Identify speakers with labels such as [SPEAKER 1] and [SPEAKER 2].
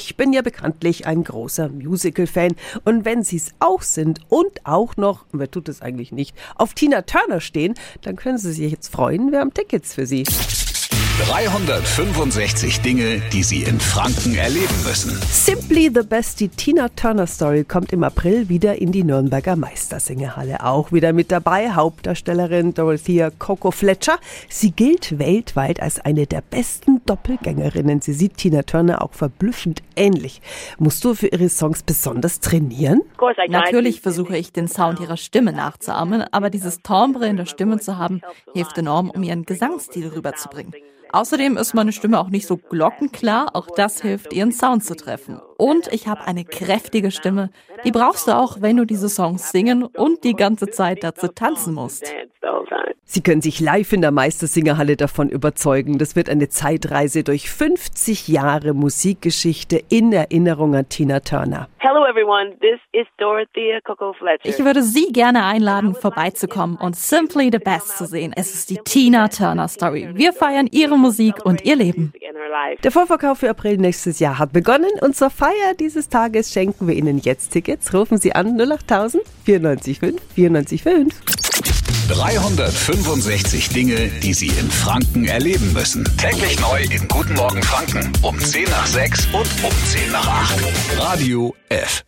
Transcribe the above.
[SPEAKER 1] Ich bin ja bekanntlich ein großer Musical-Fan. Und wenn Sie es auch sind und auch noch, wer tut es eigentlich nicht, auf Tina Turner stehen, dann können Sie sich jetzt freuen, wir haben Tickets für Sie.
[SPEAKER 2] 365 Dinge, die Sie in Franken erleben müssen.
[SPEAKER 1] Simply the Best, die Tina Turner Story, kommt im April wieder in die Nürnberger Meistersingerhalle. Auch wieder mit dabei Hauptdarstellerin Dorothea Coco Fletcher. Sie gilt weltweit als eine der besten Doppelgängerinnen. Sie sieht Tina Turner auch verblüffend ähnlich. Musst du für ihre Songs besonders trainieren?
[SPEAKER 3] Natürlich versuche ich, den Sound ihrer Stimme nachzuahmen, aber dieses Timbre in der Stimme zu haben, hilft enorm, um ihren Gesangsstil rüberzubringen. Außerdem ist meine Stimme auch nicht so glockenklar, auch das hilft, ihren Sound zu treffen. Und ich habe eine kräftige Stimme, die brauchst du auch, wenn du diese Songs singen und die ganze Zeit dazu tanzen musst.
[SPEAKER 1] Sie können sich live in der Meistersingerhalle davon überzeugen. Das wird eine Zeitreise durch 50 Jahre Musikgeschichte in Erinnerung an Tina Turner.
[SPEAKER 4] Hello everyone, this is Dorothea Coco Fletcher.
[SPEAKER 3] Ich würde Sie gerne einladen, vorbeizukommen und Simply the Best zu sehen. Es ist die Tina Turner Story. Wir feiern ihre Musik und ihr Leben.
[SPEAKER 1] Der Vorverkauf für April nächstes Jahr hat begonnen und zur Feier dieses Tages schenken wir Ihnen jetzt Tickets. Rufen Sie an 08000 945 945.
[SPEAKER 2] 365 Dinge, die Sie in Franken erleben müssen. Täglich neu in Guten Morgen Franken um 10 nach 6 und um 10 nach 8. Radio F.